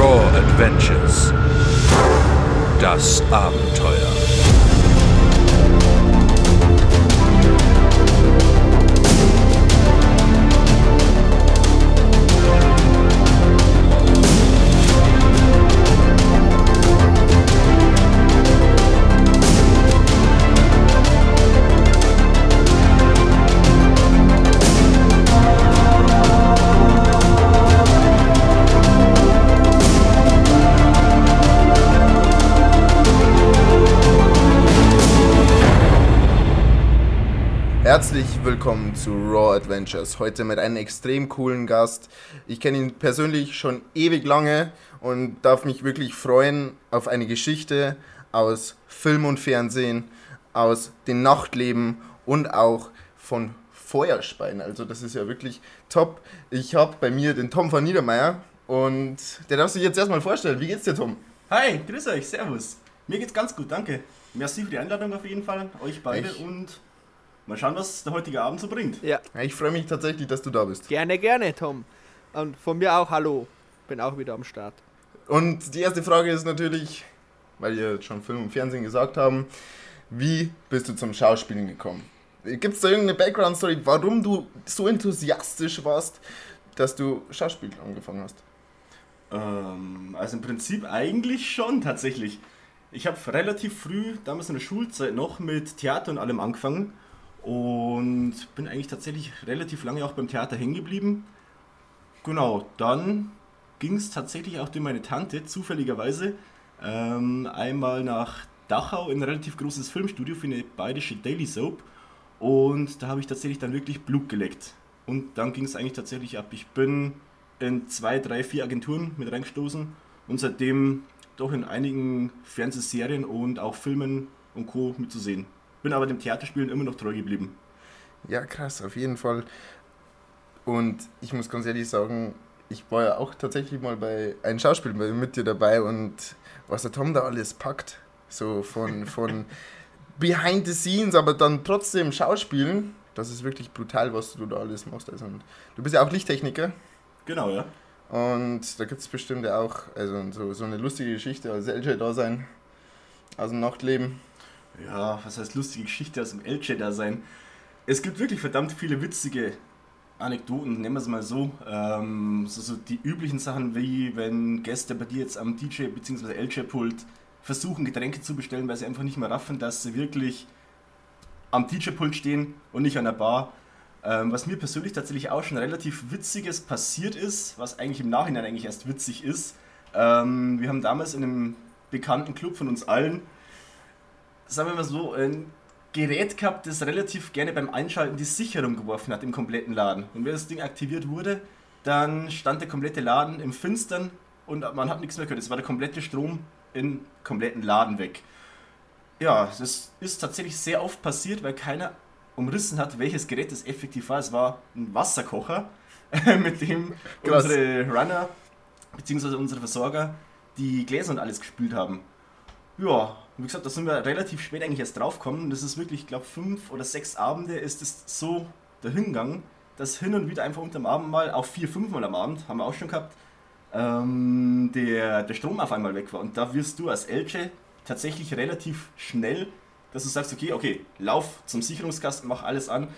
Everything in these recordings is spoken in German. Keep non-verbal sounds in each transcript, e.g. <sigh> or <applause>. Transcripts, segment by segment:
Raw Adventures. Das Abenteuer. Willkommen zu Raw Adventures. Heute mit einem extrem coolen Gast. Ich kenne ihn persönlich schon ewig lange und darf mich wirklich freuen auf eine Geschichte aus Film und Fernsehen, aus dem Nachtleben und auch von Feuerspeien. Also das ist ja wirklich top. Ich habe bei mir den Tom von Niedermeyer und der darf sich jetzt erstmal vorstellen. Wie geht's dir, Tom? Hi, grüß euch, servus. Mir geht's ganz gut, danke. Merci für die Einladung auf jeden Fall, euch beide Ich- und mal schauen, was der heutige Abend so bringt. Ja, Ja, ich freue mich tatsächlich, dass du da bist. gerne, gerne, Tom. Und von mir auch Hallo. Bin auch wieder am Start. Und die erste Frage ist natürlich, weil wir jetzt schon Film und Fernsehen gesagt haben, wie bist du zum Schauspielen gekommen? Gibt es da irgendeine Background-Story, warum du so enthusiastisch warst, dass du Schauspiel angefangen hast? Ähm, also im Prinzip eigentlich schon tatsächlich. Ich habe relativ früh, damals in der Schulzeit noch, mit Theater und allem angefangen und bin eigentlich tatsächlich relativ lange auch beim Theater hängen geblieben. Genau, dann ging es tatsächlich auch durch meine Tante, zufälligerweise, ähm, einmal nach Dachau in ein relativ großes Filmstudio für eine bayerische Daily Soap und da habe ich tatsächlich dann wirklich Blut geleckt. Und dann ging es eigentlich tatsächlich ab. Ich bin in zwei, drei, vier Agenturen mit reingestoßen und seitdem doch in einigen Fernsehserien und auch Filmen und Co. mitzusehen. Bin aber dem Theaterspielen immer noch treu geblieben. Ja, krass, auf jeden Fall. Und ich muss ganz ehrlich sagen, ich war ja auch tatsächlich mal bei einem Schauspiel mit dir dabei und was der Tom da alles packt, so von, <laughs> von behind the scenes, aber dann trotzdem Schauspielen, das ist wirklich brutal, was du da alles machst. Also, und du bist ja auch Lichttechniker Genau, ja. und da gibt es bestimmt ja auch also so, so eine lustige Geschichte als LJ da sein aus dem Nachtleben. Ja, was heißt lustige Geschichte aus dem LJ da sein? Es gibt wirklich verdammt viele witzige Anekdoten, nennen wir es mal so. Ähm, so, so die üblichen Sachen wie wenn Gäste bei dir jetzt am DJ bzw. LJ-Pult versuchen, Getränke zu bestellen, weil sie einfach nicht mehr raffen, dass sie wirklich am DJ-Pult stehen und nicht an der Bar. Ähm, was mir persönlich tatsächlich auch schon relativ Witziges passiert ist, was eigentlich im Nachhinein eigentlich erst witzig ist. Ähm, wir haben damals in einem bekannten Club von uns allen sagen wir mal so, ein Gerät gehabt, das relativ gerne beim Einschalten die Sicherung geworfen hat im kompletten Laden. Und wenn das Ding aktiviert wurde, dann stand der komplette Laden im Finstern und man hat nichts mehr gehört. Es war der komplette Strom im kompletten Laden weg. Ja, das ist tatsächlich sehr oft passiert, weil keiner umrissen hat, welches Gerät das effektiv war. Es war ein Wasserkocher, <laughs> mit dem Krass. unsere Runner bzw. unsere Versorger die Gläser und alles gespült haben. Ja, wie gesagt, da sind wir relativ spät eigentlich erst draufgekommen. Das ist wirklich, ich glaube, fünf oder sechs Abende ist es so dahingegangen, dass hin und wieder einfach unterm Abend mal, auch vier, fünf Mal am Abend, haben wir auch schon gehabt, ähm, der, der Strom auf einmal weg war. Und da wirst du als Elche tatsächlich relativ schnell, dass du sagst, okay, okay, lauf zum Sicherungskasten, mach alles an.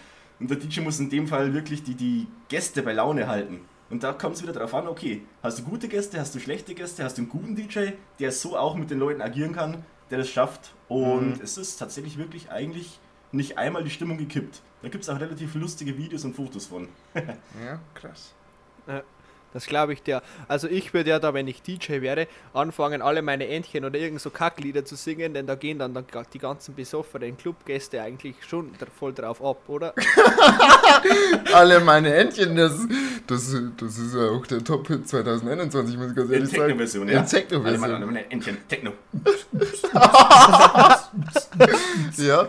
Und der DJ muss in dem Fall wirklich die, die Gäste bei Laune halten. Und da kommt es wieder darauf an, okay, hast du gute Gäste, hast du schlechte Gäste, hast du einen guten DJ, der so auch mit den Leuten agieren kann, der das schafft. Und es ist tatsächlich wirklich eigentlich nicht einmal die Stimmung gekippt. Da gibt es auch relativ lustige Videos und Fotos von. <laughs> Ja, krass. Das glaube ich dir. Also ich würde ja da, wenn ich DJ wäre, anfangen, alle meine Entchen oder irgend so Kacklieder zu singen, denn da gehen dann, dann die ganzen besoffenen Clubgäste eigentlich schon voll drauf ab, oder? <laughs> Alle meine Entchen, das, das, das ist ja auch der Top-Hit 2021, muss ich ganz In ehrlich sagen. Techno-Version, ja. In Techno-Version. Alle meine- Entchen, Techno. <laughs> Ja,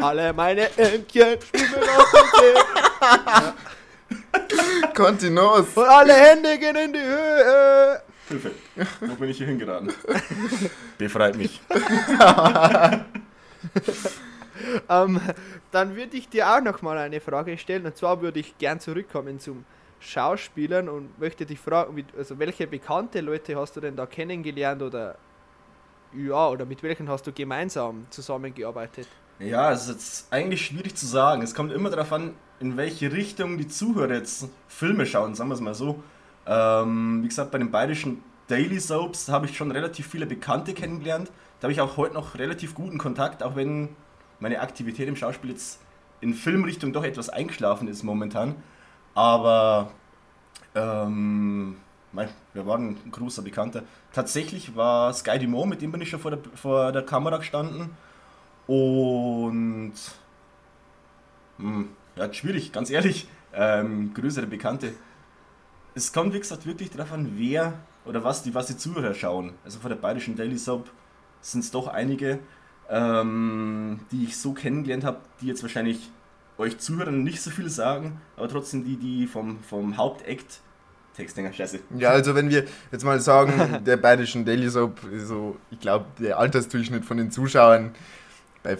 alle meine Entchen schwimmen auf dem See <laughs> <laughs> Kontinuos. und alle Hände gehen in die Höhe. Hilfe. Wo bin ich hier hingeraten? Befreit mich. <laughs> Ähm, dann würde ich dir auch noch mal eine Frage stellen und zwar würde ich gern zurückkommen zum Schauspielern und möchte dich fragen, also welche bekannte Leute hast du denn da kennengelernt oder ja, oder mit welchen hast du gemeinsam zusammengearbeitet? Ja, es ist jetzt eigentlich schwierig zu sagen. Es kommt immer darauf an, in welche Richtung die Zuhörer jetzt Filme schauen, sagen wir es mal so. Ähm, wie gesagt, bei den bayerischen Daily Soaps habe ich schon relativ viele Bekannte kennengelernt. Da habe ich auch heute noch relativ guten Kontakt, auch wenn meine Aktivität im Schauspiel jetzt in Filmrichtung doch etwas eingeschlafen ist momentan. Aber ähm, wir waren ein großer Bekannter. Tatsächlich war Sky Dumont, mit dem bin ich schon vor der, vor der Kamera gestanden. Und hm, ja, schwierig, ganz ehrlich. Ähm, größere Bekannte. Es kommt, wie gesagt, wirklich darauf an, wer oder was die, was die Zuhörer schauen. Also vor der bayerischen Daily Soap sind es doch einige, ähm, die ich so kennengelernt habe, die jetzt wahrscheinlich euch Zuhörern nicht so viel sagen, aber trotzdem die, die vom, vom Hauptakt Textdinger, scheiße. Ja, also wenn wir jetzt mal sagen, der bayerischen Daily Soap, so, ich glaube, der Altersdurchschnitt von den Zuschauern bei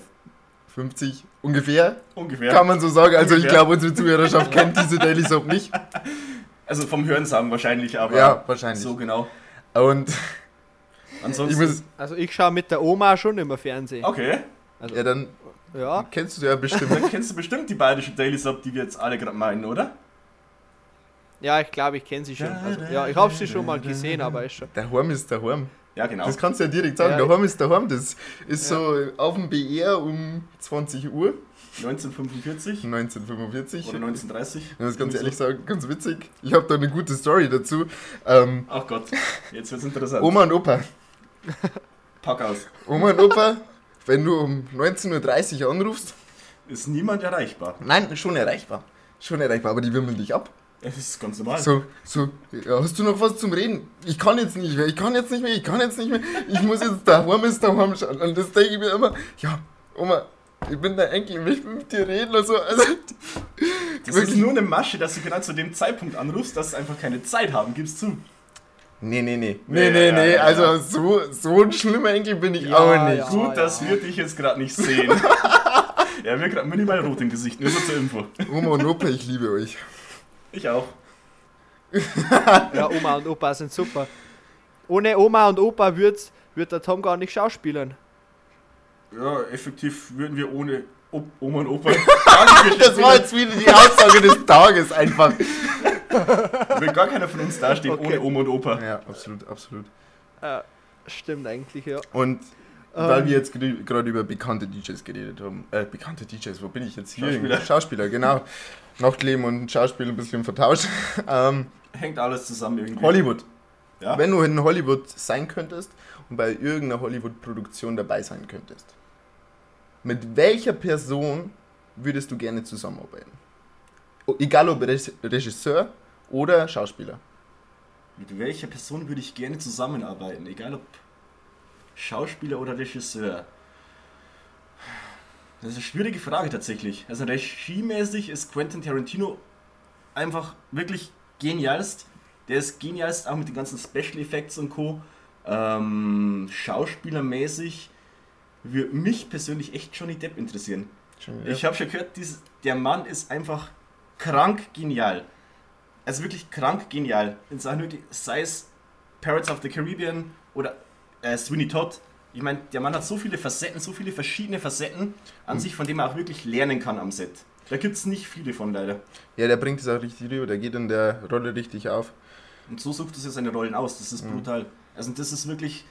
50 ungefähr, Ungefähr. kann man so sagen. Also ich Ungefähr. glaube, unsere Zuhörerschaft kennt diese Daily Soap nicht. Also vom Hörensagen wahrscheinlich, aber Ja, wahrscheinlich. so genau. Und ich Ansonsten. muss, Also ich schaue mit der Oma schon immer Fernsehen. okay. Also, ja, dann ja. kennst du ja bestimmt. Dann kennst du bestimmt die bayerische Daily Soap, die wir jetzt alle gerade meinen, oder? Ja, ich glaube, ich kenne sie schon. Also, ja, ich habe sie schon mal gesehen, aber ist schon. Der Horm ist der Horm. Ja, genau. Das kannst du ja direkt sagen. Ja. Der Horm ist der Horm. Das ist Ja. so auf dem BR um 20 Uhr, 1945 oder 1945. 1930. Ich muss ganz ehrlich sagen, ganz witzig. Ich habe da eine gute Story dazu. Ähm, Ach Gott, jetzt wird's interessant. Oma und Opa. Pack aus. Oma und Opa, wenn du um 19.30 Uhr anrufst, Ist niemand erreichbar. nein, schon erreichbar. Schon erreichbar, aber die wimmeln dich ab. Es ist ganz normal. So, so, ja, hast du noch was zum Reden? Ich kann jetzt nicht mehr, ich kann jetzt nicht mehr, ich kann jetzt nicht mehr. Ich muss jetzt daheim ist daheim schauen. Und das denke ich mir immer, ja, Oma, ich bin der Enkel, ich möchte mit dir reden und so. Also, das wirklich- ist nur eine Masche, dass du genau zu dem Zeitpunkt anrufst, dass sie einfach keine Zeit haben, gibst zu. nee, nee, nee. Nee, nee, ja, nee. ja. Also so, so ein schlimmer Enkel bin ich Ja, auch nicht. ja. Gut, dass wir dich jetzt gerade nicht sehen. <laughs> ja, wir gerade minimal rot im Gesicht, nur so zur Info. Oma und Opa, ich liebe euch. Ich auch. <laughs> Ja, Oma und Opa sind super. Ohne Oma und Opa würd, würd der Tom gar nicht schauspielern. Ja, effektiv würden wir ohne Op Oma und Opa <laughs> gar nicht Das war jetzt wieder die Aussage des Tages einfach. <laughs> Will gar keiner von uns dastehen Okay. ohne Oma und Opa. Ja, absolut, absolut. Äh, stimmt eigentlich, ja. Und weil Ähm. wir jetzt gerade über bekannte DJs geredet haben, äh, bekannte DJs, wo bin ich jetzt hier? Schauspieler. Schauspieler, genau. Nachtleben und Schauspiel ein bisschen vertauscht. <laughs> Ähm, Hängt alles zusammen irgendwie. Hollywood. Ja. Wenn du in Hollywood sein könntest und bei irgendeiner Hollywood-Produktion dabei sein könntest, mit welcher Person würdest du gerne zusammenarbeiten? Egal ob Reg- Regisseur oder Schauspieler. Mit welcher Person würde ich gerne zusammenarbeiten? Egal ob Schauspieler oder Regisseur. Das ist eine schwierige Frage tatsächlich. Also regiemäßig ist Quentin Tarantino einfach wirklich genialst. Der ist genialst auch mit den ganzen Special Effects und Co. Ähm, Schauspielermäßig würde mich persönlich echt Johnny Depp interessieren. Ich habe schon gehört, dieses, der Mann ist einfach krank genial. Also wirklich krank genial. In Sachen sei es Pirates of the Caribbean oder äh, Sweeney Todd. Ich meine, der Mann hat so viele Facetten, so viele verschiedene Facetten an sich, von denen man auch wirklich lernen kann am Set. Da gibt es nicht viele von leider. Ja, der bringt es auch richtig rüber, der geht in der Rolle richtig auf. Und so sucht er seine Rollen aus. Das Mhm. ist brutal. Also das ist wirklich,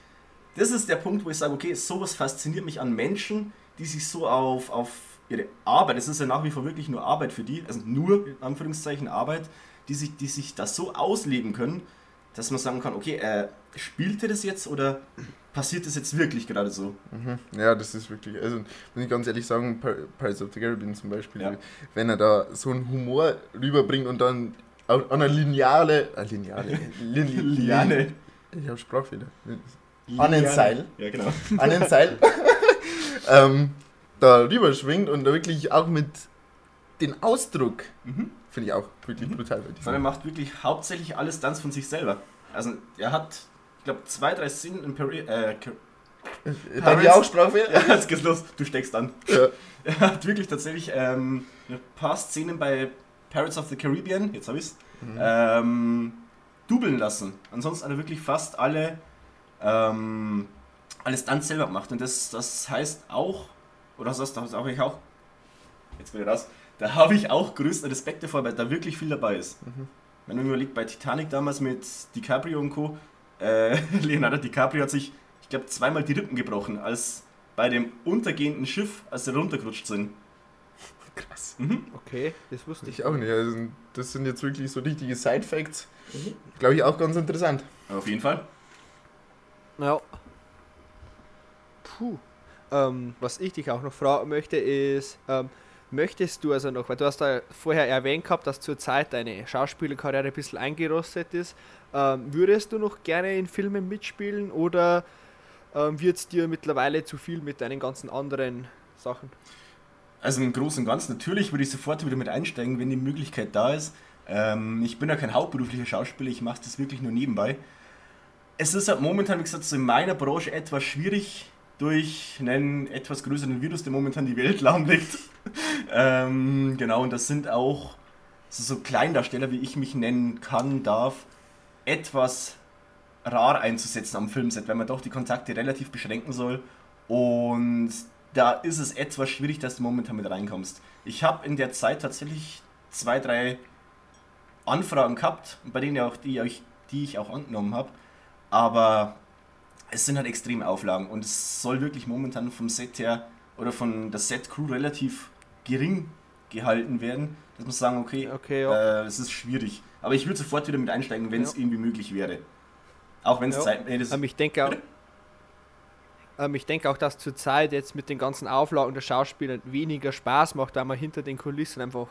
das ist der Punkt, wo ich sage, okay, sowas fasziniert mich an Menschen, die sich so auf, auf ihre Arbeit, es ist ja nach wie vor wirklich nur Arbeit für die, also nur in Anführungszeichen Arbeit, die sich, die sich das so ausleben können, dass man sagen kann, okay, äh, spielt er das jetzt oder passiert das jetzt wirklich gerade so? Mhm. Ja, das ist wirklich, also muss ich ganz ehrlich sagen, Pir- Pirates of the Caribbean zum Beispiel, Ja. wenn er da so einen Humor rüberbringt und dann an einer Lineale, äh, Lineale, <laughs> Lin, Lin- Liane. ich habe Sprachfehler, An ein Seil. Ja, genau. <laughs> an ein Seil, <laughs> ähm, da rüberschwingt und da wirklich auch mit dem Ausdruck, Mhm. finde ich auch wirklich Mhm. brutal. Sondern er macht wirklich hauptsächlich alles Tanz von sich selber. Also er hat, ich glaube, zwei, drei Szenen in Paris, äh, Car- Bei dir auch Sprachfehler? <laughs> Ja, jetzt geht's los. Du steckst an. Ja. <laughs> Er hat wirklich tatsächlich ähm, ein paar Szenen bei Pirates of the Caribbean, jetzt hab ich's, ähm, dubeln lassen. Ansonsten hat er wirklich fast alle ähm, alles dann selber gemacht. Und das, das heißt auch, oder das, das habe ich auch, jetzt wieder das, da habe ich auch größten Respekt davor, weil da wirklich viel dabei ist. Mhm. Wenn man überlegt, bei Titanic damals mit DiCaprio und Co., äh, <laughs> Leonardo DiCaprio hat sich, ich glaube, zweimal die Rippen gebrochen, als bei dem untergehenden Schiff, als sie runtergerutscht sind. Krass. Mhm. Okay, das wusste ich. Ich auch nicht. Also das sind jetzt wirklich so richtige Side-Facts. Mhm. Glaube ich auch ganz interessant. Auf jeden Fall. Ja. Puh. Ähm, was ich dich auch noch fragen möchte, ist, ähm, möchtest du also noch, weil du hast da vorher erwähnt gehabt, dass zurzeit deine Schauspielerkarriere ein bisschen eingerostet ist, ähm, würdest du noch gerne in Filmen mitspielen oder ähm, wird es dir mittlerweile zu viel mit deinen ganzen anderen Sachen? Also im Großen und Ganzen natürlich würde ich sofort wieder mit einsteigen, wenn die Möglichkeit da ist. Ähm, ich bin ja kein hauptberuflicher Schauspieler, ich mache das wirklich nur nebenbei. Es ist halt momentan, wie gesagt, so in meiner Branche etwas schwierig durch einen etwas größeren Virus, der momentan die Welt lahmlegt. Ähm, genau, und das sind auch so, so Kleindarsteller, wie ich mich nennen kann, darf, etwas rar einzusetzen am Filmset, weil man doch die Kontakte relativ beschränken soll. Und da ist es etwas schwierig, dass du momentan mit reinkommst. Ich habe in der Zeit tatsächlich zwei, drei Anfragen gehabt, bei denen auch die, die ich auch angenommen habe. Aber es sind halt extreme Auflagen und es soll wirklich momentan vom Set her oder von der Set-Crew relativ gering gehalten werden, dass man sagen, okay, okay ja. äh, es ist schwierig. Aber ich würde sofort wieder mit einsteigen, wenn es ja. irgendwie möglich wäre. Auch wenn es ja. Zeit. Nee, ähm, ich denke auch. Ähm, ich denke auch, dass zurzeit jetzt mit den ganzen Auflagen der Schauspieler weniger Spaß macht, weil man hinter den Kulissen einfach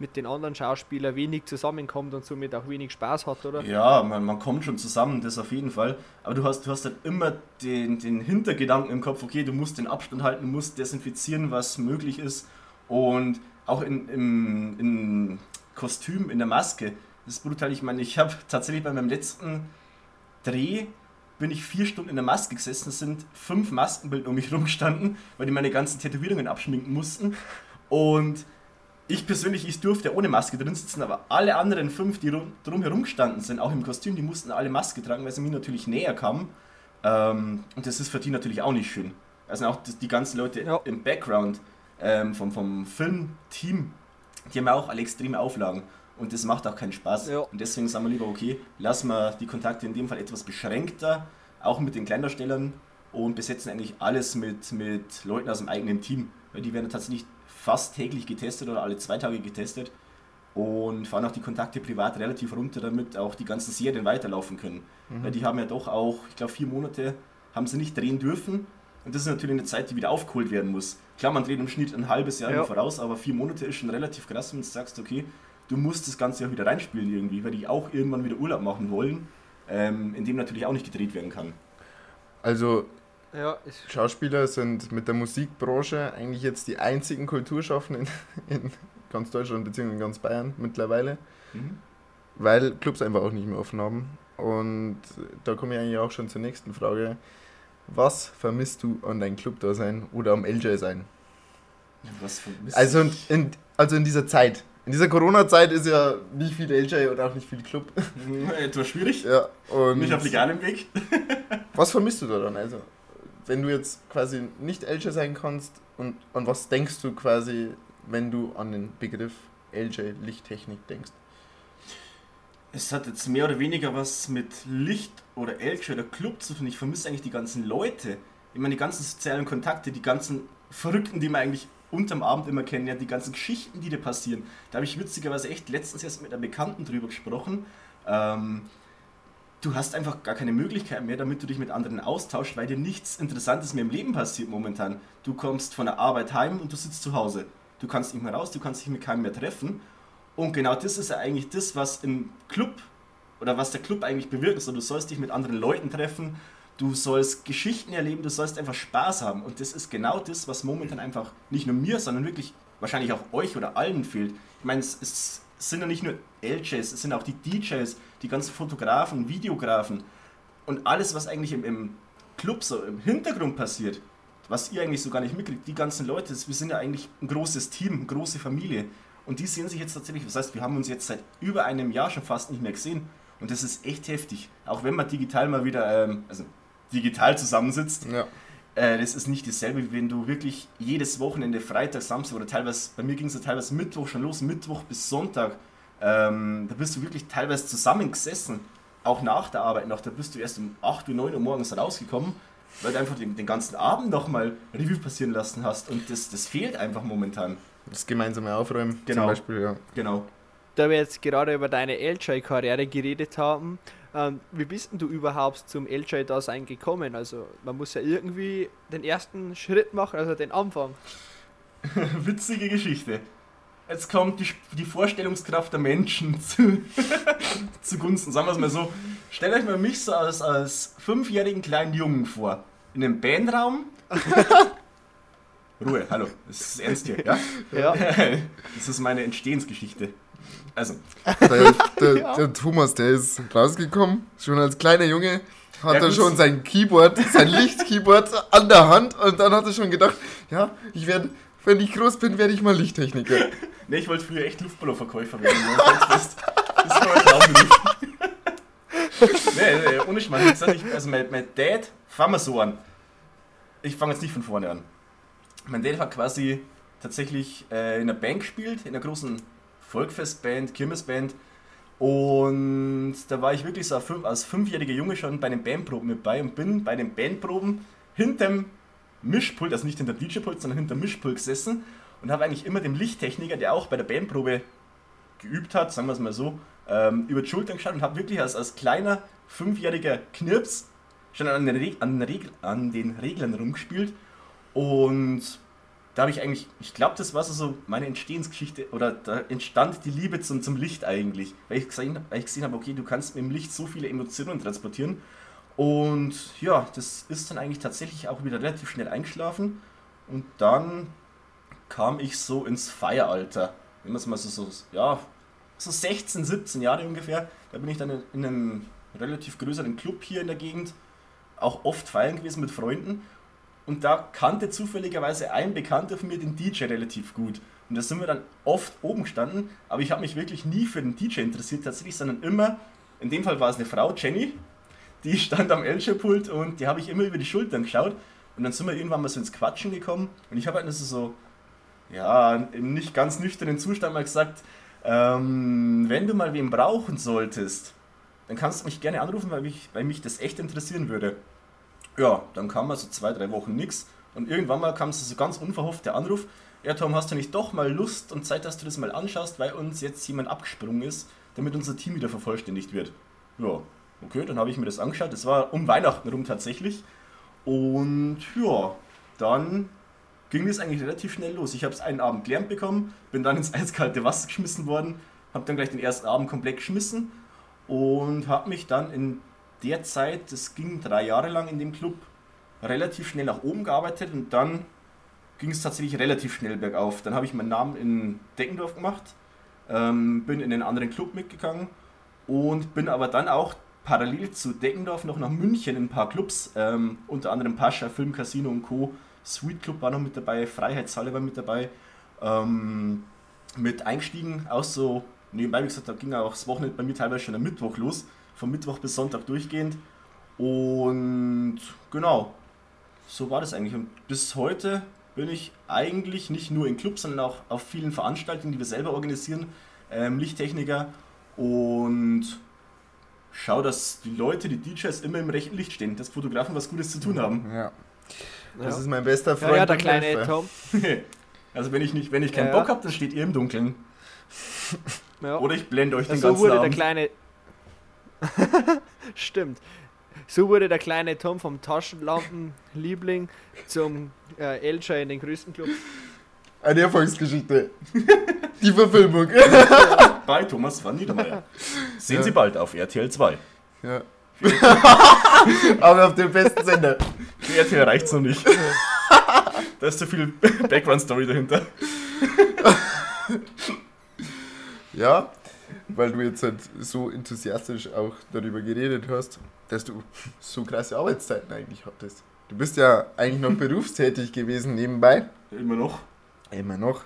mit den anderen Schauspielern wenig zusammenkommt und somit auch wenig Spaß hat, oder? Ja, man, man kommt schon zusammen, das auf jeden Fall. Aber du hast, du hast halt immer den, den Hintergedanken im Kopf, okay, du musst den Abstand halten, du musst desinfizieren, was möglich ist. Und auch in, im, in Kostüm, in der Maske, das ist brutal. Ich meine, ich habe tatsächlich bei meinem letzten Dreh bin ich vier Stunden in der Maske gesessen. Es sind fünf Maskenbilder um mich <laughs> rumgestanden, weil die meine ganzen Tätowierungen abschminken mussten. Und ich persönlich, ich durfte ohne Maske drin sitzen, aber alle anderen fünf, die drumherum gestanden sind, auch im Kostüm, die mussten alle Maske tragen, weil sie mir natürlich näher kamen. Ähm, und das ist für die natürlich auch nicht schön. Also auch die ganzen Leute ja. im Background ähm, vom, vom Filmteam, die haben ja auch alle extreme Auflagen. Und das macht auch keinen Spaß. Ja. Und deswegen sagen wir lieber, okay, lassen wir die Kontakte in dem Fall etwas beschränkter, auch mit den Kleindarstellern und besetzen eigentlich alles mit, mit Leuten aus dem eigenen Team. Weil die werden tatsächlich fast täglich getestet oder alle zwei Tage getestet und fahren auch die Kontakte privat relativ runter, damit auch die ganzen Serien weiterlaufen können. Mhm. Weil die haben ja doch auch, ich glaube, vier Monate haben sie nicht drehen dürfen. Und das ist natürlich eine Zeit, die wieder aufgeholt werden muss. Klar, man dreht im Schnitt ein halbes Jahr ja. voraus, aber vier Monate ist schon relativ krass, wenn du sagst, okay, du musst das Ganze ja wieder reinspielen irgendwie, weil die auch irgendwann wieder Urlaub machen wollen, ähm, in dem natürlich auch nicht gedreht werden kann. Also ja, Schauspieler sind mit der Musikbranche eigentlich jetzt die einzigen Kulturschaffenden in, in ganz Deutschland bzw. in ganz Bayern mittlerweile, mhm. weil Clubs einfach auch nicht mehr offen haben. Und da komme ich eigentlich auch schon zur nächsten Frage. Was vermisst du an deinem Club-Dasein oder am LJ-Sein? Was vermisst also in, also in dieser Zeit. In dieser Corona-Zeit ist ja nicht viel LJ und auch nicht viel Club. Etwas schwierig. Ja, und nicht auf legalem Weg. was vermisst du da dann? Also? wenn du jetzt quasi nicht LJ sein kannst und an was denkst du quasi, wenn du an den Begriff LJ Lichttechnik denkst? Es hat jetzt mehr oder weniger was mit Licht oder LJ oder Club zu tun. Ich vermisse eigentlich die ganzen Leute. Ich meine, die ganzen sozialen Kontakte, die ganzen Verrückten, die man eigentlich unterm Abend immer kennen, ja, die ganzen Geschichten, die da passieren. Da habe ich witzigerweise echt letztens erst mit einer Bekannten drüber gesprochen. Ähm, du hast einfach gar keine Möglichkeit mehr, damit du dich mit anderen austauschst, weil dir nichts Interessantes mehr im Leben passiert momentan. Du kommst von der Arbeit heim und du sitzt zu Hause. Du kannst nicht mehr raus, du kannst dich mit keinem mehr treffen. Und genau das ist ja eigentlich das, was im Club oder was der Club eigentlich bewirkt. Also du sollst dich mit anderen Leuten treffen, du sollst Geschichten erleben, du sollst einfach Spaß haben. Und das ist genau das, was momentan einfach nicht nur mir, sondern wirklich wahrscheinlich auch euch oder allen fehlt. Ich meine, es, es sind ja nicht nur LJs, es sind auch die DJs, die ganzen Fotografen, Videografen und alles, was eigentlich im, im Club so im Hintergrund passiert, was ihr eigentlich so gar nicht mitkriegt, die ganzen Leute, wir sind ja eigentlich ein großes Team, eine große Familie. Und die sehen sich jetzt tatsächlich, das heißt, wir haben uns jetzt seit über einem Jahr schon fast nicht mehr gesehen. Und das ist echt heftig. Auch wenn man digital mal wieder, ähm, also digital zusammensitzt, Ja. äh, das ist nicht dasselbe, wie wenn du wirklich jedes Wochenende, Freitag, Samstag oder teilweise, bei mir ging es ja teilweise Mittwoch schon los, Mittwoch bis Sonntag, ähm, da bist du wirklich teilweise zusammengesessen, auch nach der Arbeit noch, da bist du erst um 8 Uhr, 9 Uhr morgens rausgekommen, weil du einfach den, den ganzen Abend nochmal Revue passieren lassen hast und das, das fehlt einfach momentan. Das gemeinsame Aufräumen Genau. zum Beispiel, ja. Genau. Da wir jetzt gerade über deine LJ-Karriere geredet haben, ähm, wie bist denn du überhaupt zum LJ-Dasein gekommen? Also man muss ja irgendwie den ersten Schritt machen, also den Anfang. <laughs> Witzige Geschichte. Jetzt kommt die, die Vorstellungskraft der Menschen <laughs> zu, zugunsten. Sagen wir es mal so. Stellt euch mal mich so als, als fünfjährigen kleinen Jungen vor. In einem Bandraum. <laughs> Ruhe, hallo. Das ist ernst hier, ja? Ja. <laughs> Das ist meine Entstehensgeschichte. Also, Der, der, der Thomas, der ist rausgekommen, schon als kleiner Junge, hat Ja, er schon sein Keyboard, sein Lichtkeyboard an der Hand und dann hat er schon gedacht, ja, ich werde, wenn ich groß bin, werde ich mal Lichttechniker. ne, ich wollte früher echt Luftballonverkäufer werden. ne. Das war mein Traumberuf. nee, nee, ohne Schmarrn. Ich also mein, mein Dad, fangen wir so an. Ich fange jetzt nicht von vorne an. Mein Dad hat quasi tatsächlich äh, in einer Band gespielt, in einer großen Volkfestband, Kirmesband. Und da war ich wirklich so als fünf- als fünfjähriger Junge schon bei den Bandproben mit bei und bin bei den Bandproben hinterm Mischpult, also nicht hinter dem DJ-Pult, sondern hinter dem Mischpult gesessen und habe eigentlich immer dem Lichttechniker, der auch bei der Bandprobe geübt hat, sagen wir es mal so, ähm, über die Schultern geschaut und habe wirklich als, als kleiner fünfjähriger Knirps schon an den, Reg an den Reglern rumgespielt und da habe ich eigentlich, ich glaube, das war so, meine Entstehensgeschichte oder da entstand die Liebe zum, zum Licht eigentlich, weil ich, gesehen, gesehen habe, okay, du kannst mit dem Licht so viele Emotionen transportieren und ja, das ist dann eigentlich tatsächlich auch wieder relativ schnell eingeschlafen und dann kam ich so ins Feieralter. Wenn man es mal so, so, ja, so 16, 17 Jahre ungefähr. Da bin ich dann in einem relativ größeren Club hier in der Gegend, auch oft feiern gewesen mit Freunden. Und da kannte zufälligerweise ein Bekannter von mir den DJ relativ gut. Und da sind wir dann oft oben gestanden, aber ich habe mich wirklich nie für den DJ interessiert tatsächlich, sondern immer, in dem Fall war es eine Frau, Jenny, die <laughs> stand am Elcher-Pult und die habe ich immer über die Schultern geschaut. Und dann sind wir irgendwann mal so ins Quatschen gekommen und ich habe halt so, ja, im nicht ganz nüchternen Zustand mal gesagt, ähm, wenn du mal wen brauchen solltest, dann kannst du mich gerne anrufen, weil mich, weil mich das echt interessieren würde. Ja, dann kam mal so zwei, drei Wochen nix und irgendwann mal kam so ganz unverhofft der Anruf, ja Tom, hast du nicht doch mal Lust und Zeit, dass du das mal anschaust, weil uns jetzt jemand abgesprungen ist, damit unser Team wieder vervollständigt wird. Ja, okay, dann habe ich mir das angeschaut, das war um Weihnachten rum tatsächlich und ja, dann ging das eigentlich relativ schnell los. Ich habe es einen Abend gelernt bekommen, bin dann ins eiskalte Wasser geschmissen worden, habe dann gleich den ersten Abend komplett geschmissen und habe mich dann in der Zeit, das ging drei Jahre lang in dem Club, relativ schnell nach oben gearbeitet und dann ging es tatsächlich relativ schnell bergauf. Dann habe ich meinen Namen in Deckendorf gemacht, ähm, bin in einen anderen Club mitgegangen und bin aber dann auch parallel zu Deckendorf noch nach München in ein paar Clubs, ähm, unter anderem Pascha, Film, Casino und Co. Sweet Club war noch mit dabei, Freiheitshalle war mit dabei. Ähm, mit eingestiegen, auch so nebenbei, wie gesagt, da ging auch das Wochenende bei mir teilweise schon am Mittwoch los, von Mittwoch bis Sonntag durchgehend. Und genau, so war das eigentlich. Und bis heute bin ich eigentlich nicht nur in Clubs, sondern auch auf vielen Veranstaltungen, die wir selber organisieren, ähm, Lichttechniker und schau, dass die Leute, die DJs immer im rechten Licht stehen, dass Fotografen was Gutes zu tun haben. Ja. Das Ja. ist mein bester Freund. Ja, ja, der kleine Helfer. Tom. <laughs> Also wenn ich nicht, wenn ich keinen Ja, Bock habe, dann steht ihr im Dunkeln. Ja. Oder ich blende euch den so ganzen wurde der Abend. kleine. <laughs> Stimmt. So wurde der kleine Tom vom Taschenlampenliebling zum äh, Elcher in den größten Club. Eine Erfolgsgeschichte. <laughs> Die Verfilmung. <laughs> Bei Thomas van Niedermeyer. Sehen Ja. Sie bald auf RTL 2. ja. Aber auf dem besten Sender. Für RTL reicht's noch nicht. da ist zu viel Background-Story dahinter. Ja, weil du jetzt halt so enthusiastisch auch darüber geredet hast, dass du so krasse Arbeitszeiten eigentlich hattest. Du bist ja eigentlich noch <laughs> berufstätig gewesen nebenbei. Immer noch. Immer noch.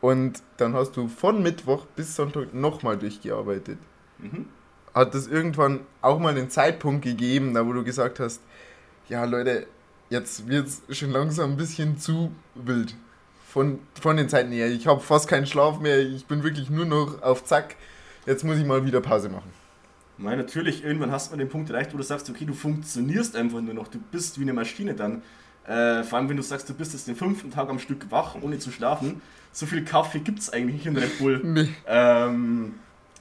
Und dann hast du von Mittwoch bis Sonntag nochmal durchgearbeitet. Mhm. Hat es irgendwann auch mal einen Zeitpunkt gegeben, da wo du gesagt hast, ja Leute, jetzt wird es schon langsam ein bisschen zu wild. Von, von den Zeiten her. Ich habe fast keinen Schlaf mehr, ich bin wirklich nur noch auf Zack. Jetzt muss ich mal wieder Pause machen. Nein, natürlich, irgendwann hast du mal den Punkt erreicht, wo du sagst, okay, du funktionierst einfach nur noch, du bist wie eine Maschine dann. Äh, vor allem, wenn du sagst, du bist jetzt den fünften Tag am Stück wach, ohne zu schlafen. So viel Kaffee gibt es eigentlich nicht in Red Bull. <laughs> Nee. Ähm,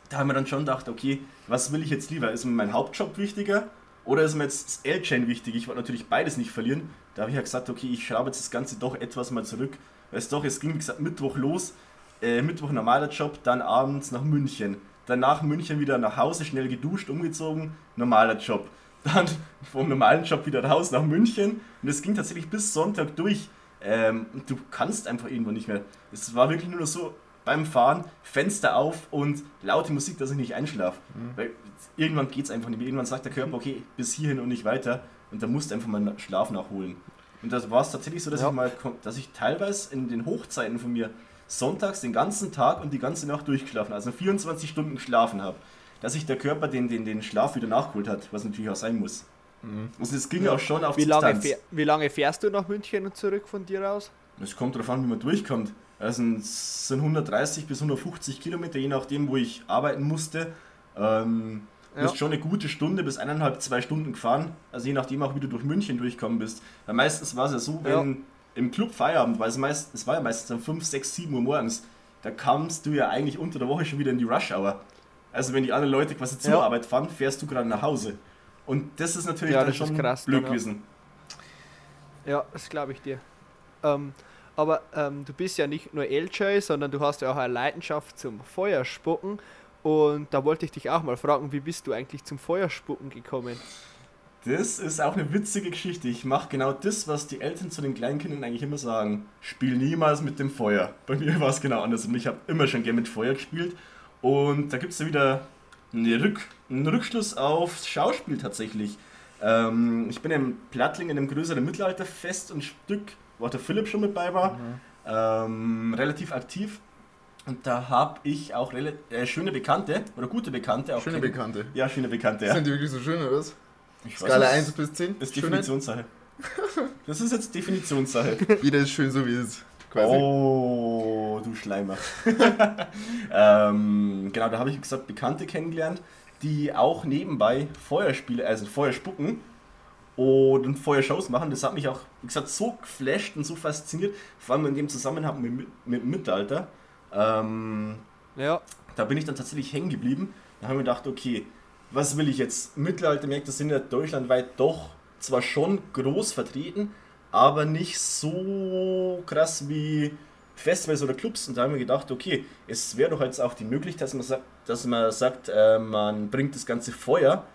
da haben wir dann schon gedacht, okay, was will ich jetzt lieber? Ist mir mein Hauptjob wichtiger oder ist mir jetzt das L-Chain wichtig? Ich wollte natürlich beides nicht verlieren. Da habe ich ja gesagt, okay, ich schraube jetzt das Ganze doch etwas mal zurück. Weil es doch, es ging, wie gesagt, Mittwoch los, äh, Mittwoch normaler Job, dann abends nach München. Danach München wieder nach Hause, schnell geduscht, umgezogen, normaler Job. Dann vom normalen Job wieder raus nach München und es ging tatsächlich bis Sonntag durch. Ähm, du kannst einfach irgendwo nicht mehr. Es war wirklich nur noch so beim Fahren, Fenster auf und laute Musik, dass ich nicht einschlafe. Weil irgendwann geht es einfach nicht mehr. Irgendwann sagt der Körper, okay, bis hierhin und nicht weiter. Und da musst du einfach mal Schlaf nachholen. Und das war es tatsächlich so, dass Ja. ich mal, dass ich teilweise in den Hochzeiten von mir sonntags den ganzen Tag und die ganze Nacht durchgeschlafen, also 24 Stunden geschlafen habe. Dass sich der Körper den, den, den Schlaf wieder nachgeholt hat, was natürlich auch sein muss. Also es ging auch schon auf Wie lange, Distanz. fähr, wie lange fährst du nach München und zurück von dir aus? Es kommt darauf an, wie man durchkommt. Also es sind 130 bis 150 Kilometer, je nachdem, wo ich arbeiten musste. Ähm, Du Ja. bist schon eine gute Stunde bis eineinhalb, zwei Stunden gefahren. Also je nachdem auch, wie du durch München durchkommen bist. Weil meistens war es ja so, wenn im Club Feierabend, weil es, meist, es war ja meistens um 5, 6, 7 Uhr morgens, da kamst du ja eigentlich unter der Woche schon wieder in die Rush Hour. Also wenn die anderen Leute quasi zur Ja. Arbeit fahren, fährst du gerade nach Hause. Und das ist natürlich Ja, dann schon krass blöd dann, ja. gewesen. Ja, das glaube ich dir. Ähm, aber ähm, du bist ja nicht nur LJ, sondern du hast ja auch eine Leidenschaft zum Feuerspucken. Und da wollte ich dich auch mal fragen, wie bist du eigentlich zum Feuerspucken gekommen? Das ist auch eine witzige Geschichte. Ich mache genau das, was die Eltern zu den Kleinkindern eigentlich immer sagen. Spiel niemals mit dem Feuer. Bei mir <laughs> war es genau andersrum. Ich habe immer schon gerne mit Feuer gespielt. Und da gibt es ja wieder eine Rück, einen Rückschluss aufs Schauspiel tatsächlich. Ähm, ich bin im Plattling in einem größeren Mittelalterfest und Stück, wo der Philipp schon mit bei war, ähm, relativ aktiv. Und da habe ich auch äh, schöne Bekannte oder gute Bekannte. Auch Schöne Bekannte. Ja, schöne Bekannte. Ja. Sind die wirklich so schön oder was? Ich weiß Skala es. 1 bis 10? Das ist? Definitionssache. Das ist jetzt Definitionssache. <laughs> Jeder ist schön so wie es ist. Quasi. Oh, du Schleimer. <laughs> ähm, genau, da habe ich wie gesagt Bekannte kennengelernt, die auch nebenbei Feuerspiele, also Feuer spucken und Feuershows machen. Das hat mich auch, wie gesagt, so geflasht und so fasziniert, vor allem in dem Zusammenhang mit, mit dem Mittelalter. Ähm, Ja, da bin ich dann tatsächlich hängen geblieben. Da haben wir gedacht, okay, was will ich jetzt? Mittelaltermärkte sind ja deutschlandweit doch zwar schon groß vertreten, aber nicht so krass wie Festivals oder Clubs. Und da haben wir gedacht, okay, es wäre doch jetzt auch die Möglichkeit, dass man sagt, dass man, sagt äh, man bringt das ganze Feuer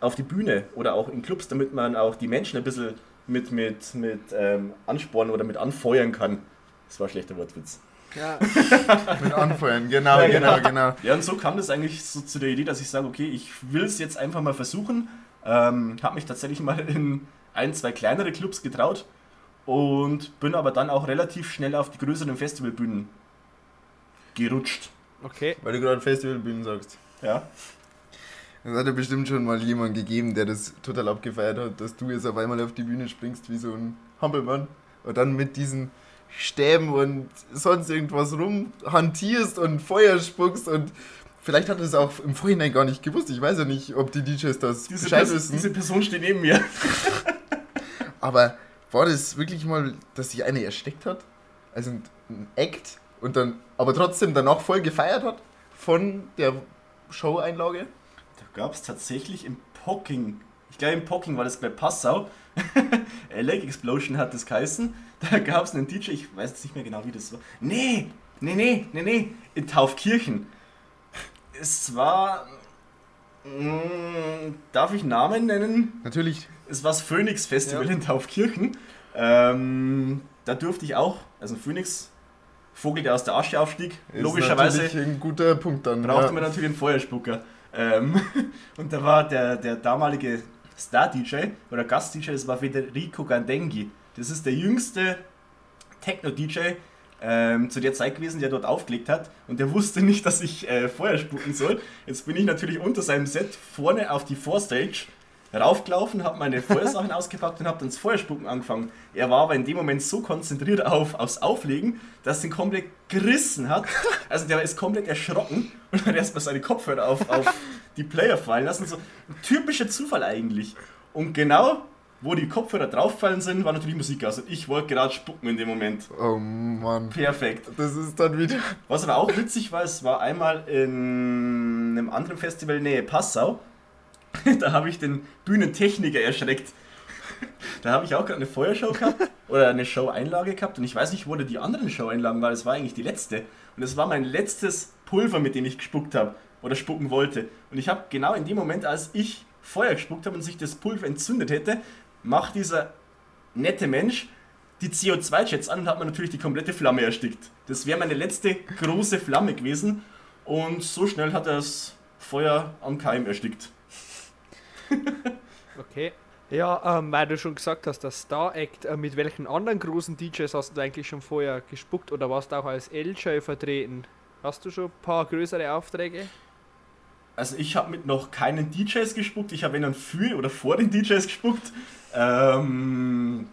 auf die Bühne oder auch in Clubs, damit man auch die Menschen ein bisschen mit, mit, mit ähm, anspornen oder mit anfeuern kann. Das war ein schlechter Wortwitz. Ja, <laughs> Mit Anfeuern, genau, Ja, genau, genau. genau. Ja, und so kam das eigentlich so zu der Idee, dass ich sage, okay, ich will es jetzt einfach mal versuchen. Ähm, habe mich tatsächlich mal in ein, zwei kleinere Clubs getraut und bin aber dann auch relativ schnell auf die größeren Festivalbühnen gerutscht. okay. Weil du gerade Festivalbühnen sagst. Ja, Es hat ja bestimmt schon mal jemand gegeben, der das total abgefeiert hat, dass du jetzt auf einmal auf die Bühne springst wie so ein Hampelmann und dann mit diesen Stäben und sonst irgendwas rumhantierst und Feuer spuckst und vielleicht hat er es auch im Vorhinein gar nicht gewusst. Ich weiß ja nicht, ob die DJs das diese, Bescheid Pers wissen. diese Person steht neben mir. <laughs> Aber war das wirklich mal, dass sich einer ersteckt hat? Also ein ein Act und dann aber trotzdem danach voll gefeiert hat von der Show-Einlage? Da gab es tatsächlich im Pocking, ich glaube im Pocking war das bei Passau, <laughs> Lake Explosion hat das geheißen, da gab es einen DJ, ich weiß jetzt nicht mehr genau wie das war. Nee, nee, nee, nee, nee, in Taufkirchen. Es war, mm, darf ich Namen nennen? Natürlich. Es war das Phoenix Festival Ja. in Taufkirchen. Ähm, da durfte ich auch, also ein Phoenix, Vogel, der aus der Asche aufstieg, Ist logischerweise natürlich ein guter Punkt dann. brauchte ja. man natürlich einen Feuerspucker. Ähm, <laughs> und da war der, der damalige Star-DJ oder Gast-DJ, das war Federico Gandengi. Das ist der jüngste Techno-DJ ähm, zu der Zeit gewesen, der dort aufgelegt hat und der wusste nicht, dass ich äh, Feuer spucken soll. Jetzt bin ich natürlich unter seinem Set vorne auf die Vorstage raufgelaufen, habe meine Feuersachen <laughs> ausgepackt und habe dann das Feuerspucken angefangen. Er war aber in dem Moment so konzentriert auf, aufs Auflegen, dass ihn komplett gerissen hat. Also der ist komplett erschrocken und hat erstmal seine Kopfhörer auf, auf die Player fallen lassen. So ein typischer Zufall eigentlich. Und genau wo die Kopfhörer drauffallen sind, war natürlich Musik aus. Und ich wollte gerade spucken in dem Moment. Oh Mann. Perfekt. Das ist dann wieder. Was aber auch witzig war, es war einmal in einem anderen Festival Nähe Passau. <laughs> da habe ich den Bühnentechniker erschreckt. Da habe ich auch gerade eine Feuershow gehabt oder eine Show-Einlage gehabt und ich weiß nicht, wo die anderen Show-Einlagen waren. Das war eigentlich die letzte. Und es war mein letztes Pulver, mit dem ich gespuckt habe oder spucken wollte. Und ich habe genau in dem Moment, als ich Feuer gespuckt habe und sich das Pulver entzündet hätte, macht dieser nette Mensch die CO2-Jets an und hat mir natürlich die komplette Flamme erstickt. Das wäre meine letzte große Flamme gewesen und so schnell hat er das Feuer am Keim erstickt. <laughs> Okay. Ja, ähm, weil du schon gesagt hast, das Star Act, äh, mit welchen anderen großen DJs hast du eigentlich schon vorher gespuckt oder warst du auch als LJ vertreten? Hast du schon ein paar größere Aufträge? Also ich habe mit noch keinen DJs gespuckt, ich habe dann für oder vor den DJs gespuckt. Ähm,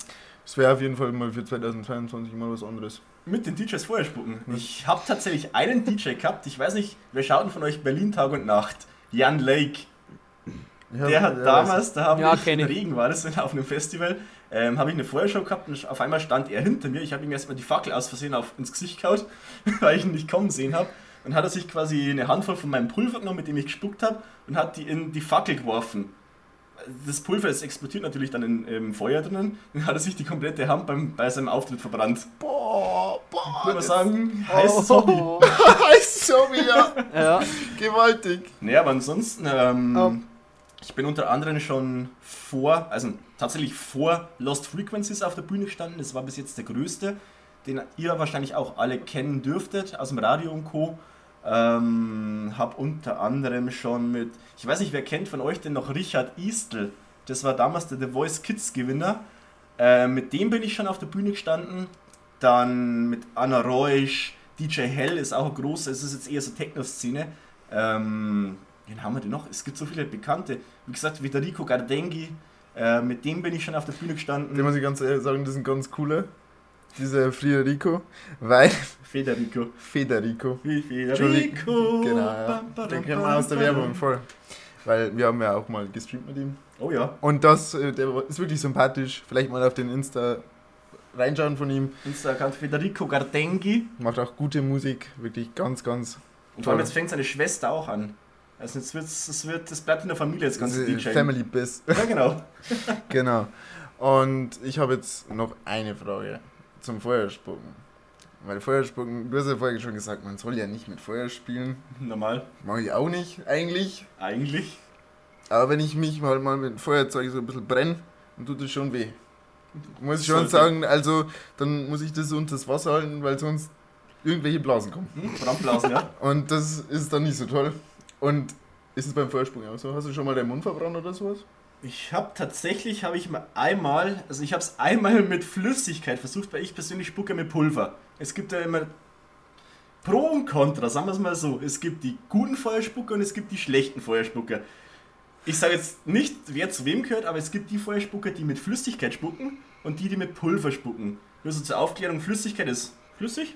Es wäre auf jeden Fall mal für 2022 mal was anderes. mit den DJs vorher spucken. Ich habe tatsächlich einen DJ gehabt, ich weiß nicht, wer schaut denn von euch Berlin Tag und Nacht? Jan Lake. Ja, Der hat ja, damals, da haben Ja, ich, ich. Regen war das, auf einem Festival, ähm, habe ich eine Feuershow gehabt und auf einmal stand er hinter mir. Ich habe ihm erstmal die Fackel aus Versehen auf, ins Gesicht gehauen, <laughs> weil ich ihn nicht kommen sehen habe. Dann hat er sich quasi eine Handvoll von meinem Pulver genommen, mit dem ich gespuckt habe, und hat die in die Fackel geworfen. Das Pulver, das explodiert natürlich dann in, im Feuer drinnen. Dann hat er sich die komplette Hand beim, bei seinem Auftritt verbrannt. Boah, boah. Ich würde mal das- sagen, heißes Hobby. heißt so wieder. Ja. Gewaltig. Nee, aber ansonsten, ähm, Oh. Ich bin unter anderem schon vor, also tatsächlich vor Lost Frequencies auf der Bühne gestanden. Das war bis jetzt der größte, den ihr wahrscheinlich auch alle kennen dürftet aus dem Radio und Co. Ähm, hab unter anderem schon mit, ich weiß nicht, wer kennt von euch denn noch Richard Eastl? Das war damals der The Voice Kids Gewinner. Äh, mit dem bin ich schon auf der Bühne gestanden. Dann mit Anna Reusch, DJ Hell ist auch großer, es ist jetzt eher so Techno-Szene. Ähm, wen haben wir denn noch? Es gibt so viele Bekannte. Wie gesagt, Federico Gardengi, äh, mit dem bin ich schon auf der Bühne gestanden. Den muss ich ganz ehrlich sagen, das ist ein ganz cooler. Dieser Federico. Weil. Federico. Federico. Federico. Genau. Bam, Den kennen wir aus der. Werbung voll. Weil wir haben ja auch mal gestreamt mit ihm. Oh ja, Und das, äh, der ist wirklich sympathisch. Vielleicht mal auf den Insta reinschauen von ihm. Insta-Account Federico Gardengi. Macht auch gute Musik. Wirklich ganz, ganz. Und vor allem jetzt fängt seine Schwester auch an. Also jetzt wird's, es wird, es bleibt in der Familie das ganze DJ. Family Biss. <laughs> Ja genau. <laughs> genau. Und ich habe jetzt noch eine Frage zum Feuerspucken. Weil Feuerspucken, du hast ja vorher schon gesagt, man soll ja nicht mit Feuer spielen. Normal. Mache ich auch nicht, eigentlich. Eigentlich. Aber wenn ich mich mal, mal mit Feuerzeug so ein bisschen brenne, dann tut es schon weh. Muss ich schon Sollte. sagen, also dann muss ich das unter das Wasser halten, weil sonst irgendwelche Blasen kommen. Hm? Brandblasen, ja. Und das ist dann nicht so toll. Und ist es beim Feuersprung auch so? Hast du schon mal deinen Mund verbrannt oder sowas? Ich habe tatsächlich, habe ich mal einmal, also ich habe es einmal <laughs> mit Flüssigkeit versucht, weil ich persönlich spucke mit Pulver. Es gibt ja immer Pro und Contra, sagen wir es mal so. Es gibt die guten Feuerspucker und es gibt die schlechten Feuerspucker. Ich sage jetzt nicht, wer zu wem gehört, aber es gibt die Feuerspucker, die mit Flüssigkeit spucken und die, die mit Pulver spucken. Nur so zur Aufklärung, Flüssigkeit ist flüssig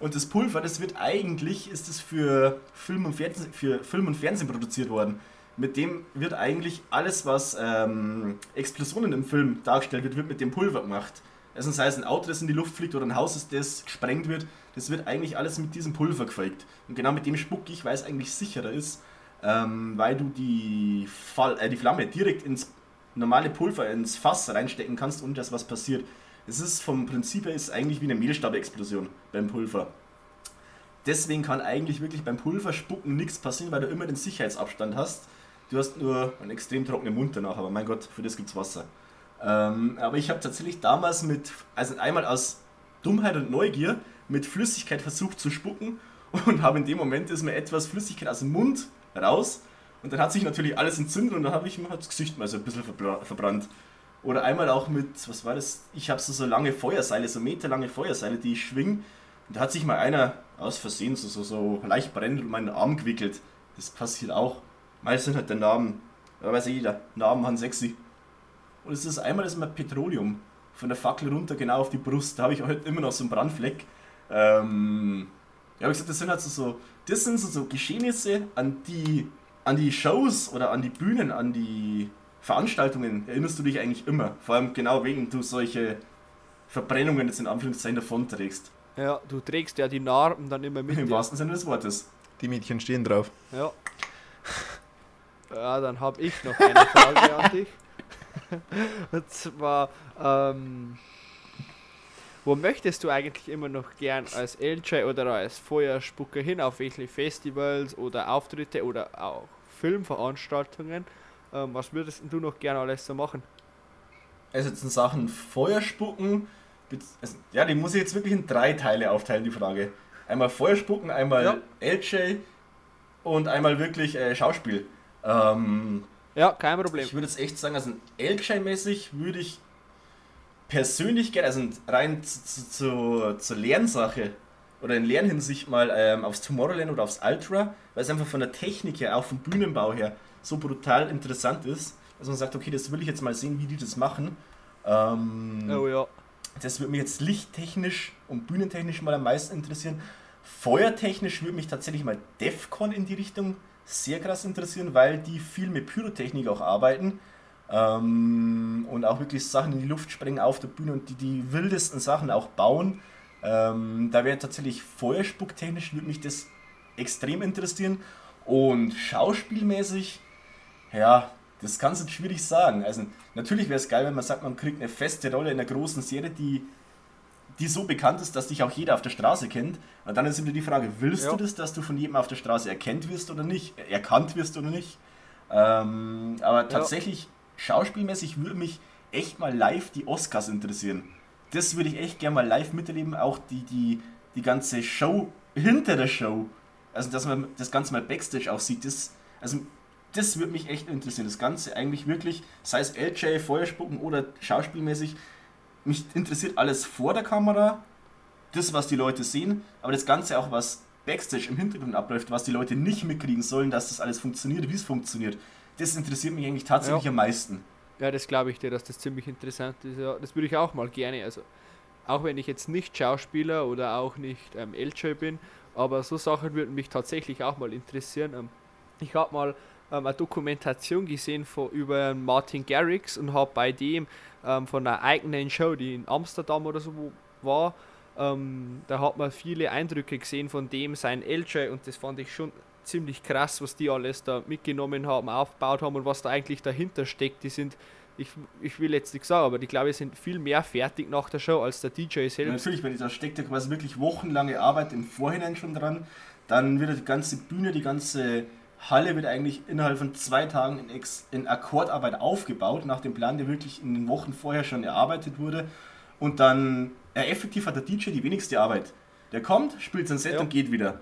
und das Pulver, das wird eigentlich, ist es für Film und Fernsehen, für Film und Fernsehen produziert worden. Mit dem wird eigentlich alles, was ähm, Explosionen im Film dargestellt wird, wird mit dem Pulver gemacht. Also sei es ein Auto, das in die Luft fliegt oder ein Haus, das gesprengt wird, das wird eigentlich alles mit diesem Pulver gefaked. Und genau mit dem spucke ich, weil es eigentlich sicherer ist, ähm, weil du die, Fall, äh, die Flamme direkt ins normale Pulver, ins Fass reinstecken kannst, ohne dass was passiert. Es ist vom Prinzip her ist eigentlich wie eine Mehlstabexplosion beim Pulver. Deswegen kann eigentlich wirklich beim Pulverspucken nichts passieren, weil du immer den Sicherheitsabstand hast. Du hast nur einen extrem trockenen Mund danach, aber mein Gott, für das gibt's Wasser. Ähm, aber ich habe tatsächlich damals mit, also einmal aus Dummheit und Neugier, mit Flüssigkeit versucht zu spucken und habe in dem Moment ist mir etwas Flüssigkeit aus dem Mund raus und dann hat sich natürlich alles entzündet und dann habe ich mir das Gesicht mal so ein bisschen verbra- verbrannt. Oder einmal auch mit, was war das? Ich habe so, so lange Feuerseile, so meterlange Feuerseile, die ich schwing Da hat sich mal einer aus Versehen so, so, so leicht brennend um meinen Arm gewickelt. Das passiert auch. Meist sind halt der Namen, da weiß ja jeder, Namen haben sexy. Und es ist einmal ist mir Petroleum von der Fackel runter genau auf die Brust. Da habe ich heute immer noch so einen Brandfleck. Ähm, ja, wie gesagt, das sind halt so, so, das sind so, so Geschehnisse, an die, an die Shows oder an die Bühnen, an die Veranstaltungen erinnerst du dich eigentlich immer. Vor allem genau wegen du solche Verbrennungen jetzt in Anführungszeichen davonträgst. Ja, du trägst ja die Narben dann immer mit. Im dir. wahrsten Sinne des Wortes. Die Mädchen stehen drauf. Ja. Ja, dann habe ich noch eine Frage an <laughs> dich. Und zwar, ähm, wo möchtest du eigentlich immer noch gern als LJ oder als Feuerspucker hin? Auf welche Festivals oder Auftritte oder auch Filmveranstaltungen? Ähm, was würdest du noch gern alles so machen? Also jetzt in Sachen Feuer spucken, also, ja, die muss ich jetzt wirklich in drei Teile aufteilen, die Frage. Einmal Feuer spucken, einmal Ja. LJ und einmal wirklich äh, Schauspiel. Ähm, Ja, kein Problem. ich würde jetzt echt sagen, also LJ-mäßig würde ich persönlich gerne, also rein zu, zu, zu, zur Lernsache oder in Lernhinsicht mal ähm, aufs Tomorrowland oder aufs Ultra, weil es einfach von der Technik her, auch vom Bühnenbau her, so brutal interessant ist, dass man sagt, okay, das will ich jetzt mal sehen, wie die das machen. Ähm, Oh ja. das würde mich jetzt lichttechnisch und bühnentechnisch mal am meisten interessieren. Feuertechnisch würde mich tatsächlich mal Defcon in die Richtung sehr krass interessieren, weil die viel mit Pyrotechnik auch arbeiten ähm, und auch wirklich Sachen in die Luft sprengen auf der Bühne und die, die wildesten Sachen auch bauen. Ähm, da wäre tatsächlich Feuerspucktechnisch würde mich das extrem interessieren und schauspielmäßig, ja, das kannst du schwierig sagen. Also natürlich wäre es geil, wenn man sagt, man kriegt eine feste Rolle in einer großen Serie, die, die so bekannt ist, dass dich auch jeder auf der Straße kennt. Und dann ist wieder die Frage, willst Ja. du das, dass du von jedem auf der Straße erkannt wirst oder nicht? Erkannt wirst oder nicht? Ähm, aber tatsächlich, schauspielmäßig würde mich echt mal live die Oscars interessieren. Das würde ich echt gerne mal live miterleben, auch die, die, die ganze Show hinter der Show. Also, dass man das Ganze mal Backstage auch sieht, das, also, das würde mich echt interessieren. Das Ganze eigentlich wirklich, sei es LJ, Feuerspucken oder schauspielmäßig, mich interessiert alles vor der Kamera, das, was die Leute sehen, aber das Ganze auch, was Backstage im Hintergrund abläuft, was die Leute nicht mitkriegen sollen, dass das alles funktioniert, wie es funktioniert, das interessiert mich eigentlich tatsächlich Ja. am meisten. Ja, das glaube ich dir, dass das ziemlich interessant ist. Ja, das würde ich auch mal gerne. Also, auch wenn ich jetzt nicht Schauspieler oder auch nicht ähm, LJ bin, aber so Sachen würden mich tatsächlich auch mal interessieren. Ähm, ich habe mal eine Dokumentation gesehen von, über Martin Garrix und habe bei dem ähm, von einer eigenen Show, die in Amsterdam oder so war, ähm, da hat man viele Eindrücke gesehen von dem, sein LJ und das fand ich schon ziemlich krass, was die alles da mitgenommen haben, aufgebaut haben und was da eigentlich dahinter steckt. Die sind, ich, ich will jetzt nichts sagen, aber die glaube ich sind viel mehr fertig nach der Show als der DJ Ja, selbst. natürlich, wenn da steckt ja quasi wirklich wochenlange Arbeit im Vorhinein schon dran, dann wird die ganze Bühne, die ganze Halle wird eigentlich innerhalb von zwei Tagen in, Ex in Akkordarbeit aufgebaut, nach dem Plan, der wirklich in den Wochen vorher schon erarbeitet wurde. Und dann, ja, effektiv hat der DJ die wenigste Arbeit. Der kommt, spielt sein Set Ja. und geht wieder.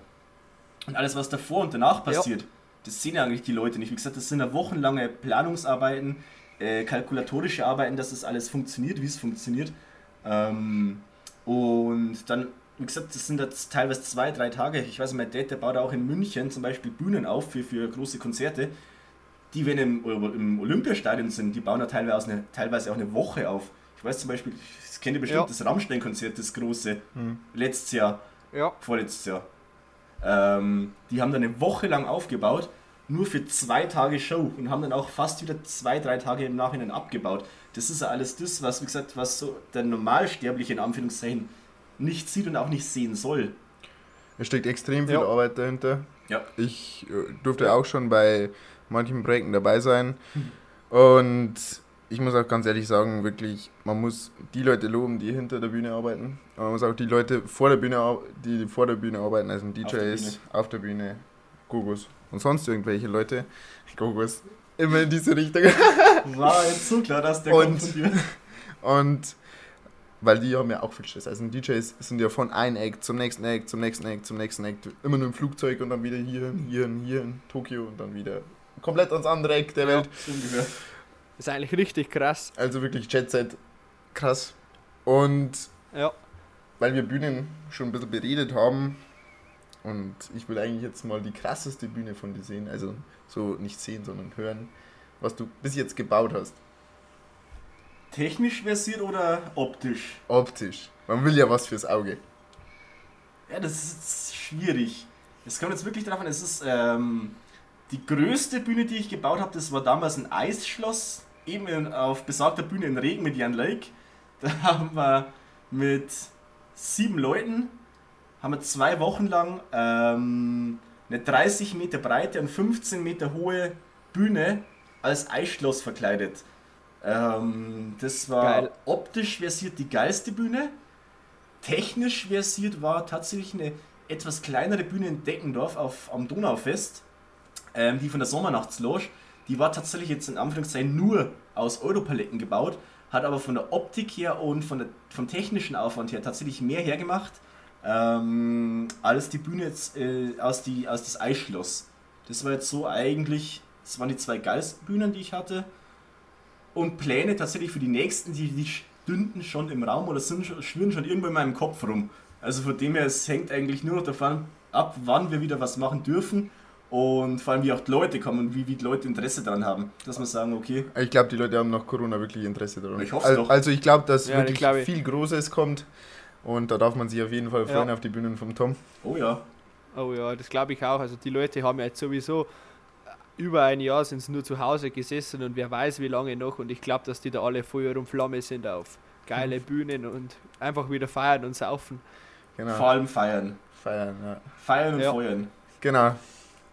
Und alles, was davor und danach passiert, das sehen ja eigentlich die Leute nicht. Wie gesagt, das sind ja wochenlange Planungsarbeiten, äh, kalkulatorische Arbeiten, dass das alles funktioniert, wie es funktioniert. Ähm, und dann, wie gesagt, das sind jetzt teilweise zwei, drei Tage. Ich weiß, mein Dad, der baut auch in München zum Beispiel Bühnen auf für, für große Konzerte. Die, wenn im, im Olympiastadion sind, die bauen ja teilweise, eine, teilweise auch eine Woche auf. Ich weiß zum Beispiel, das kennt ihr bestimmt, Ja. das Rammstein-Konzert, das große, letztes Jahr Ja, vorletztes Jahr. Ähm, die haben dann eine Woche lang aufgebaut, nur für zwei Tage Show und haben dann auch fast wieder zwei, drei Tage im Nachhinein abgebaut. Das ist ja alles das, was, wie gesagt, was so der Normalsterbliche in Anführungszeichen nicht sieht und auch nicht sehen soll. Es steckt extrem viel Ja. Arbeit dahinter. Ja. Ich äh, durfte auch schon bei manchen Projekten dabei sein. Und ich muss auch ganz ehrlich sagen, wirklich, man muss die Leute loben, die hinter der Bühne arbeiten. Und man muss auch die Leute vor der Bühne, die vor der Bühne arbeiten, also der DJs, auf der Bühne, Gogos und sonst irgendwelche Leute. <laughs> Gogos. Immer in diese Richtung. <laughs> War jetzt so klar, dass der Und- kommt von dir. <laughs> Und weil die haben ja auch viel Stress. Also DJs sind ja von einem Act zum nächsten Act, zum nächsten Act, zum nächsten Act. Immer nur im Flugzeug und dann wieder hier, hier, hier in Tokio und dann wieder komplett ans andere Eck der Welt. Ungefähr. ist eigentlich richtig krass. Also wirklich Jet Set. Krass. Und Ja, weil wir Bühnen schon ein bisschen beredet haben und ich will eigentlich jetzt mal die krasseste Bühne von dir sehen, also so nicht sehen, sondern hören, was du bis jetzt gebaut hast. Technisch versiert oder optisch? Optisch. Man will ja was fürs Auge. Ja, das ist schwierig. Es kommt jetzt wirklich darauf an, es ist ähm, die größte Bühne, die ich gebaut habe, das war damals ein Eisschloss, eben in, auf besagter Bühne in Regen mit Jan Lake. <laughs> Da haben wir mit sieben Leuten, haben wir zwei Wochen lang ähm, eine 30 Meter breite und 15 Meter hohe Bühne als Eisschloss verkleidet. Ähm, das war Geil. optisch versiert die geilste Bühne. Technisch versiert war tatsächlich eine etwas kleinere Bühne in Deckendorf auf, am Donaufest, ähm, die von der Sommernachtsloge. Die war tatsächlich jetzt in Anführungszeichen nur aus Europaletten gebaut, hat aber von der Optik her und von der, vom technischen Aufwand her tatsächlich mehr hergemacht ähm, als die Bühne jetzt äh, aus, die, aus das Eisschloss. Das war jetzt so eigentlich, das waren die zwei geilsten Bühnen, die ich hatte. Und Pläne tatsächlich für die nächsten, die, die stünden schon im Raum oder sind, schon- schwirren schon irgendwo in meinem Kopf rum. Also von dem her, es hängt eigentlich nur noch davon ab, wann wir wieder was machen dürfen und vor allem wie auch die Leute kommen und wie, wie die Leute Interesse daran haben. Dass wir sagen, okay, Ich glaube, die Leute haben nach Corona wirklich Interesse daran. Ich hoff's Al- doch. Also ich glaube, dass Ja, wirklich glaub viel Großes kommt und da darf man sich auf jeden Fall freuen Ja. auf die Bühnen vom Tom. oh ja, Oh ja, das glaube ich auch. Also die Leute haben ja jetzt sowieso über ein Jahr sind sie nur zu Hause gesessen und wer weiß wie lange noch und ich glaube, dass die da alle Feuer und Flamme sind auf geile Bühnen und einfach wieder feiern und saufen. Genau. vor allem feiern. Feiern, ja. Feiern und Ja. feuern. Genau.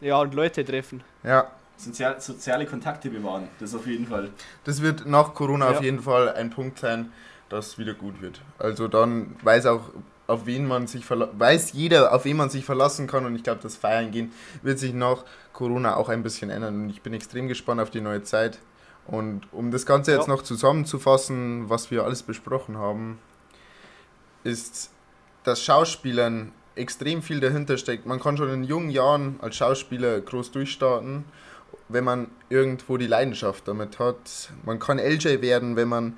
Ja, und Leute treffen. Ja. Sozial, soziale Kontakte bewahren, das auf jeden Fall. Das wird nach Corona Ja. auf jeden Fall ein Punkt sein, dass wieder gut wird. Also dann weiß auch, auf wen man sich weiß jeder, auf wen man sich verlassen kann und ich glaube, das Feiern gehen wird sich nach Corona auch ein bisschen ändern und ich bin extrem gespannt auf die neue Zeit. Und um das Ganze jetzt Ja. noch zusammenzufassen, was wir alles besprochen haben, ist, dass Schauspielern extrem viel dahinter steckt. Man kann schon in jungen Jahren als Schauspieler groß durchstarten, wenn man irgendwo die Leidenschaft damit hat. Man kann LJ werden, wenn man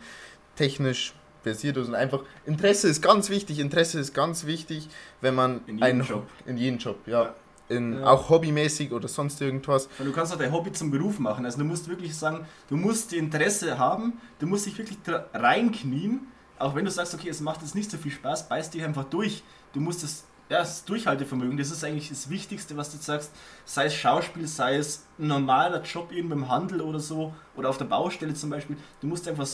technisch versiert ist und einfach Interesse ist ganz wichtig. Interesse ist ganz wichtig, wenn man In jedem ein Job. in jedem Job, ja. Ja. In, Ja. Auch hobbymäßig oder sonst irgendwas. Du kannst auch dein Hobby zum Beruf machen. Also du musst wirklich sagen, du musst die Interesse haben, du musst dich wirklich reinknien. Auch wenn du sagst, okay, es macht jetzt nicht so viel Spaß, beiß dich einfach durch. Du musst das, ja, das Durchhaltevermögen, das ist eigentlich das Wichtigste, was du jetzt sagst. Sei es Schauspiel, sei es ein normaler Job irgendwo im Handel oder so, oder auf der Baustelle zum Beispiel. Du musst einfach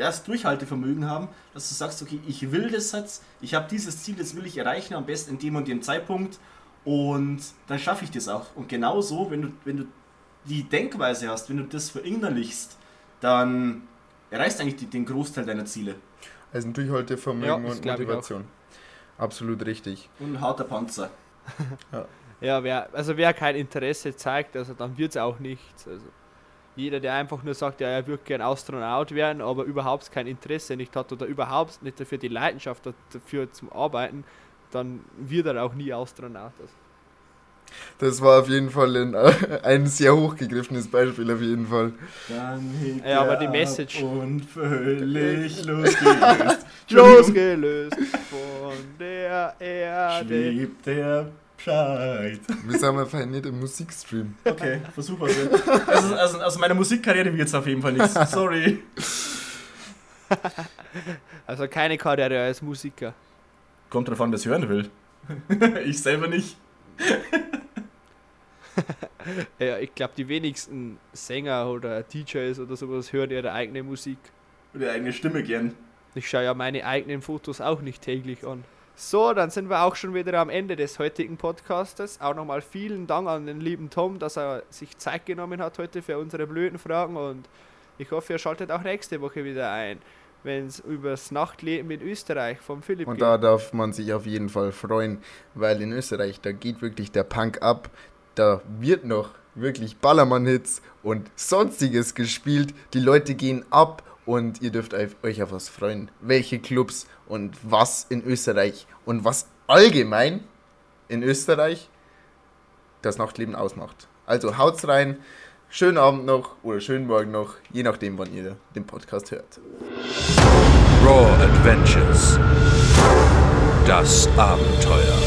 ja, das Durchhaltevermögen haben, dass du sagst, okay, ich will das jetzt, ich habe dieses Ziel, das will ich erreichen, am besten in dem und dem Zeitpunkt. Und dann schaffe ich das auch. Und genauso, wenn du, wenn du die Denkweise hast, wenn du das verinnerlichst, dann erreichst du eigentlich die, den Großteil deiner Ziele. Also ein Durchhaltevermögen Ja, und. Motivation. Absolut richtig. Und ein harter Panzer. <laughs> Ja, wer, also wer kein Interesse zeigt, also dann wird es auch nichts. Also jeder, der einfach nur sagt, ja, er würde gern Astronaut werden, aber überhaupt kein Interesse nicht hat oder überhaupt nicht dafür die Leidenschaft hat, dafür zum Arbeiten, dann wird er auch nie Astronaut. Also, Das war auf jeden Fall ein, <laughs> ein sehr hochgegriffenes Beispiel, auf jeden Fall. Dann hebt Ja, aber er die Message- Und völlig <laughs> losgelöst. Losgelöst von der Erde. Schwebt der Bescheid. Wir sind einfach nicht im Musikstream. Okay, versuch mal. Also, also, aus meiner Musikkarriere wird es auf jeden Fall nichts. Sorry. Also keine Karriere als Musiker. Kommt drauf an, wer es hören will. <laughs> ich selber nicht. <laughs> Ja, ich glaube, die wenigsten Sänger oder DJs oder sowas hören ihre eigene Musik. Oder eigene Stimme gern. Ich schaue ja meine eigenen Fotos auch nicht täglich an. So, dann sind wir auch schon wieder am Ende des heutigen Podcastes. Auch nochmal vielen Dank an den lieben Tom, dass er sich Zeit genommen hat heute für unsere blöden Fragen und ich hoffe, ihr schaltet auch nächste Woche wieder ein, wenn es über das Nachtleben in Österreich vom Philipp Und geht. da darf man sich auf jeden Fall freuen, weil in Österreich, da geht wirklich der Punk ab. Da wird noch wirklich Ballermann-Hits und sonstiges gespielt. Die Leute gehen ab und ihr dürft eu- euch auf was freuen. Welche Clubs und was in Österreich und was allgemein in Österreich das Nachtleben ausmacht. Also haut's rein. Schönen Abend noch oder schönen Morgen noch, je nachdem, wann ihr den Podcast hört. Raw Adventures. Das Abenteuer.